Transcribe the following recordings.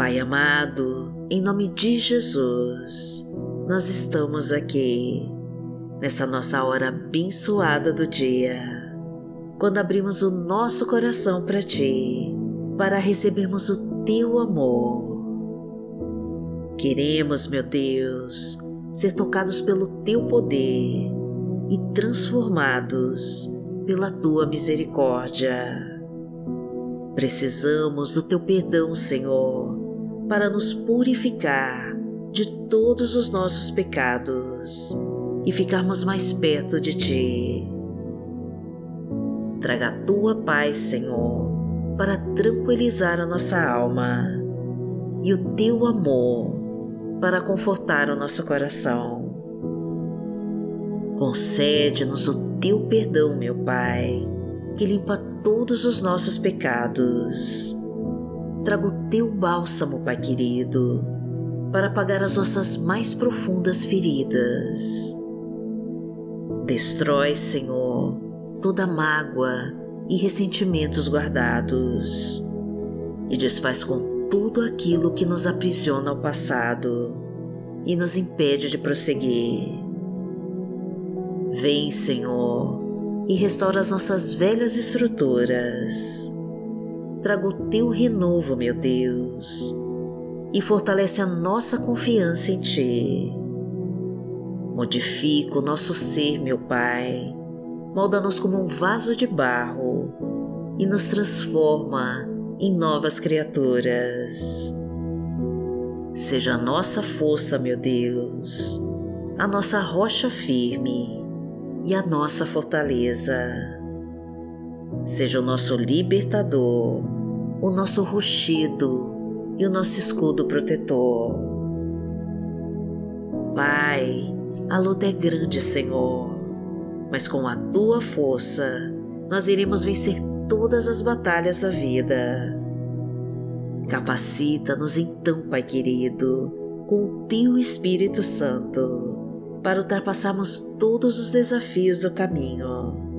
Pai amado, em nome de Jesus, nós estamos aqui, nessa nossa hora abençoada do dia, quando abrimos o nosso coração para Ti, para recebermos o Teu amor. Queremos, meu Deus, ser tocados pelo Teu poder e transformados pela Tua misericórdia. Precisamos do Teu perdão, Senhor, para nos purificar de todos os nossos pecados e ficarmos mais perto de Ti. Traga a Tua paz, Senhor, para tranquilizar a nossa alma e o Teu amor para confortar o nosso coração. Concede-nos o Teu perdão, meu Pai, que limpa todos os nossos pecados traga o teu bálsamo, Pai querido, para apagar as nossas mais profundas feridas. Destrói, Senhor, toda mágoa e ressentimentos guardados e desfaz com tudo aquilo que nos aprisiona ao passado e nos impede de prosseguir. Vem, Senhor, e restaura as nossas velhas estruturas traga o teu renovo, meu Deus, e fortalece a nossa confiança em Ti. Modifica o nosso ser, meu Pai, molda-nos como um vaso de barro e nos transforma em novas criaturas. Seja a nossa força, meu Deus, a nossa rocha firme e a nossa fortaleza seja o nosso libertador, o nosso rochedo e o nosso escudo protetor. Pai, a luta é grande, Senhor, mas com a tua força nós iremos vencer todas as batalhas da vida. Capacita-nos então, Pai querido, com o teu Espírito Santo, para ultrapassarmos todos os desafios do caminho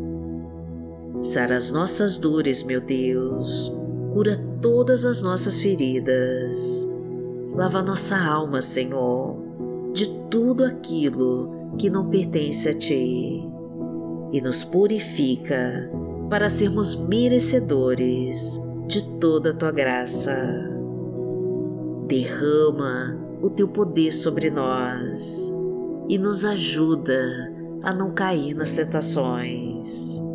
Sara as nossas dores, meu Deus, cura todas as nossas feridas. Lava nossa alma, Senhor, de tudo aquilo que não pertence a Ti e nos purifica para sermos merecedores de toda a Tua graça. Derrama o Teu poder sobre nós e nos ajuda a não cair nas tentações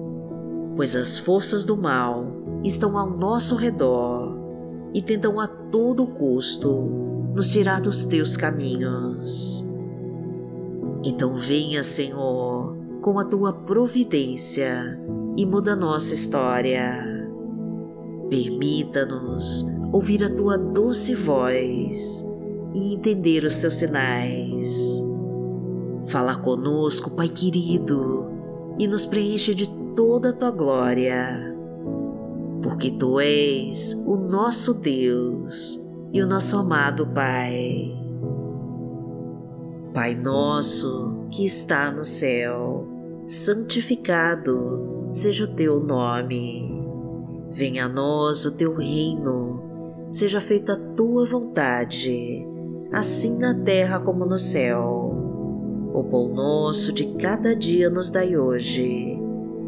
pois as forças do mal estão ao nosso redor e tentam a todo custo nos tirar dos teus caminhos. Então venha, Senhor, com a tua providência e muda nossa história. Permita-nos ouvir a tua doce voz e entender os teus sinais. Fala conosco, Pai querido, e nos preenche de toda a tua glória, porque tu és o nosso Deus e o nosso amado Pai. Pai nosso que está no céu, santificado seja o teu nome. Venha a nós o teu reino, seja feita a tua vontade, assim na terra como no céu. O pão nosso de cada dia nos dai hoje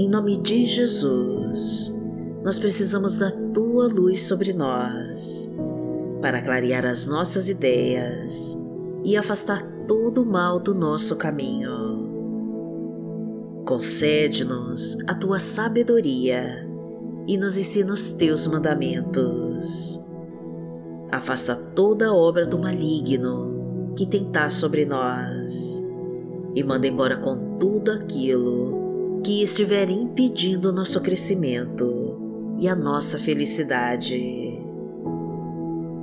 em nome de Jesus, nós precisamos da tua luz sobre nós para clarear as nossas ideias e afastar todo o mal do nosso caminho. Concede-nos a tua sabedoria e nos ensina os teus mandamentos. Afasta toda obra do maligno que tentar sobre nós e manda embora com tudo aquilo que estiver impedindo o nosso crescimento e a nossa felicidade.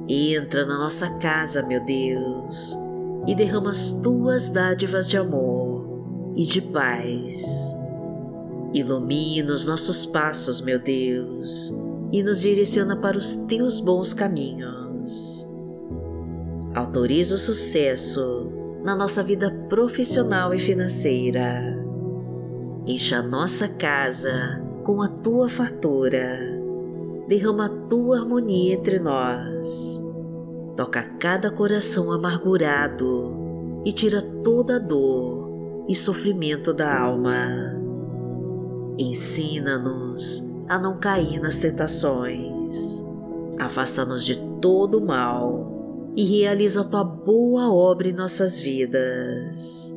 Entra na nossa casa, meu Deus, e derrama as tuas dádivas de amor e de paz. Ilumina os nossos passos, meu Deus, e nos direciona para os teus bons caminhos. Autoriza o sucesso na nossa vida profissional e financeira. Encha nossa casa com a tua fartura. Derrama a tua harmonia entre nós. Toca cada coração amargurado e tira toda a dor e sofrimento da alma. Ensina-nos a não cair nas tentações. Afasta-nos de todo o mal e realiza a tua boa obra em nossas vidas.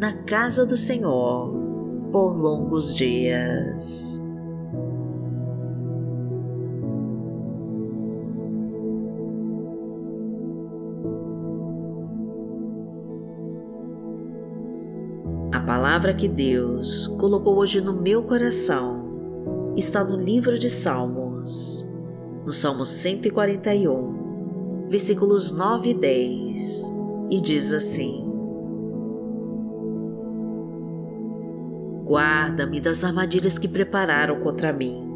na casa do Senhor por longos dias. palavra que Deus colocou hoje no meu coração está no livro de Salmos, no Salmo 141, versículos 9 e 10, e diz assim: Guarda-me das armadilhas que prepararam contra mim,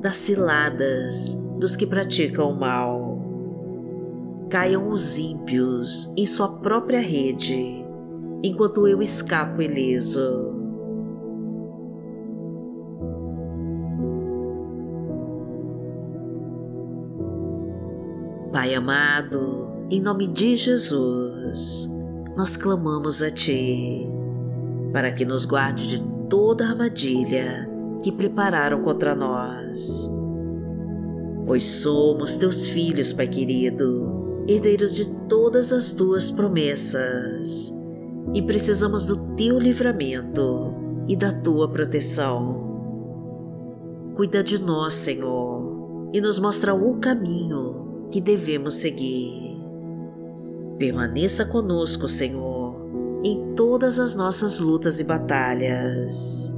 das ciladas dos que praticam o mal. Caiam os ímpios em sua própria rede enquanto eu escapo ileso. Pai amado, em nome de Jesus, nós clamamos a Ti para que nos guarde de toda armadilha que prepararam contra nós. Pois somos Teus filhos, Pai querido, herdeiros de todas as Tuas promessas e precisamos do teu livramento e da tua proteção. Cuida de nós, Senhor, e nos mostra o caminho que devemos seguir. Permaneça conosco, Senhor, em todas as nossas lutas e batalhas.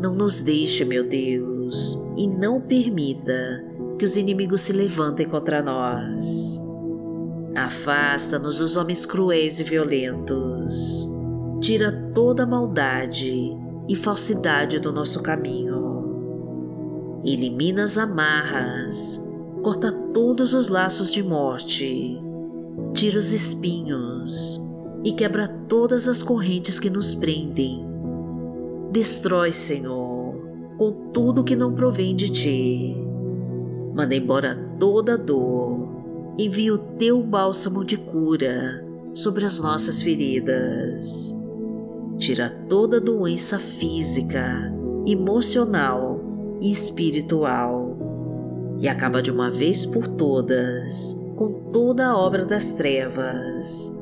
Não nos deixe, meu Deus, e não permita que os inimigos se levantem contra nós Afasta-nos dos homens cruéis e violentos. Tira toda maldade e falsidade do nosso caminho. Elimina as amarras, corta todos os laços de morte, tira os espinhos e quebra todas as correntes que nos prendem. Destrói, Senhor, com tudo que não provém de ti. Manda embora toda dor envia o teu bálsamo de cura sobre as nossas feridas. Tira toda doença física, emocional e espiritual e acaba de uma vez por todas com toda a obra das trevas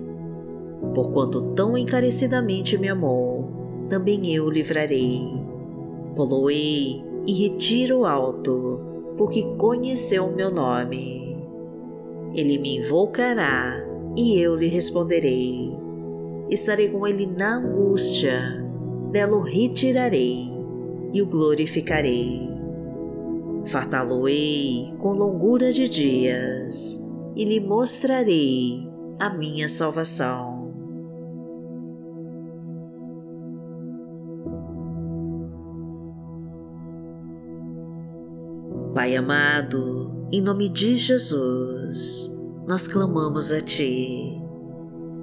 Porquanto tão encarecidamente me amou, também eu livrarei. Poloei e retiro alto, porque conheceu o meu nome. Ele me invocará e eu lhe responderei. Estarei com ele na angústia, dela o retirarei e o glorificarei. Fartá-lo-ei com longura de dias e lhe mostrarei a minha salvação. Pai amado, em nome de Jesus, nós clamamos a Ti,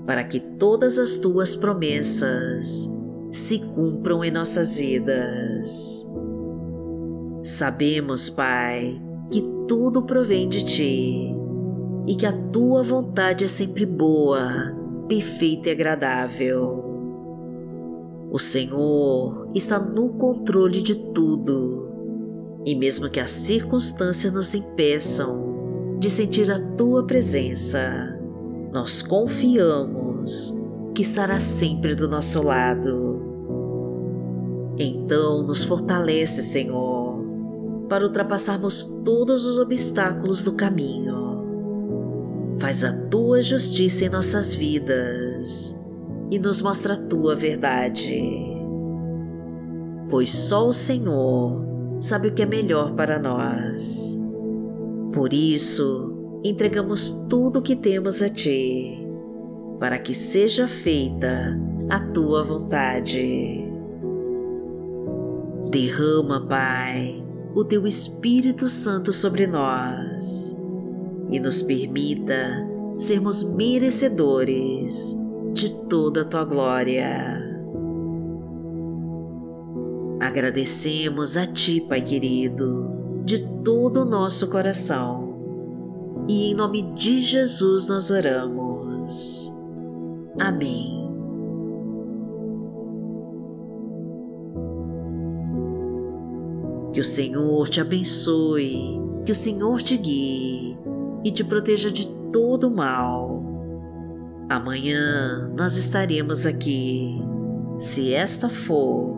para que todas as Tuas promessas se cumpram em nossas vidas. Sabemos, Pai, que tudo provém de Ti e que a Tua vontade é sempre boa, perfeita e agradável. O Senhor está no controle de tudo e mesmo que as circunstâncias nos impeçam de sentir a tua presença, nós confiamos que estará sempre do nosso lado. Então nos fortalece, Senhor, para ultrapassarmos todos os obstáculos do caminho. Faz a tua justiça em nossas vidas e nos mostra a tua verdade. Pois só o Senhor sabe o que é melhor para nós. Por isso, entregamos tudo o que temos a Ti, para que seja feita a Tua vontade. Derrama, Pai, o Teu Espírito Santo sobre nós e nos permita sermos merecedores de toda a Tua glória Agradecemos a Ti, Pai querido, de todo o nosso coração. E em nome de Jesus nós oramos. Amém. Que o Senhor te abençoe, que o Senhor te guie e te proteja de todo mal. Amanhã nós estaremos aqui, se esta for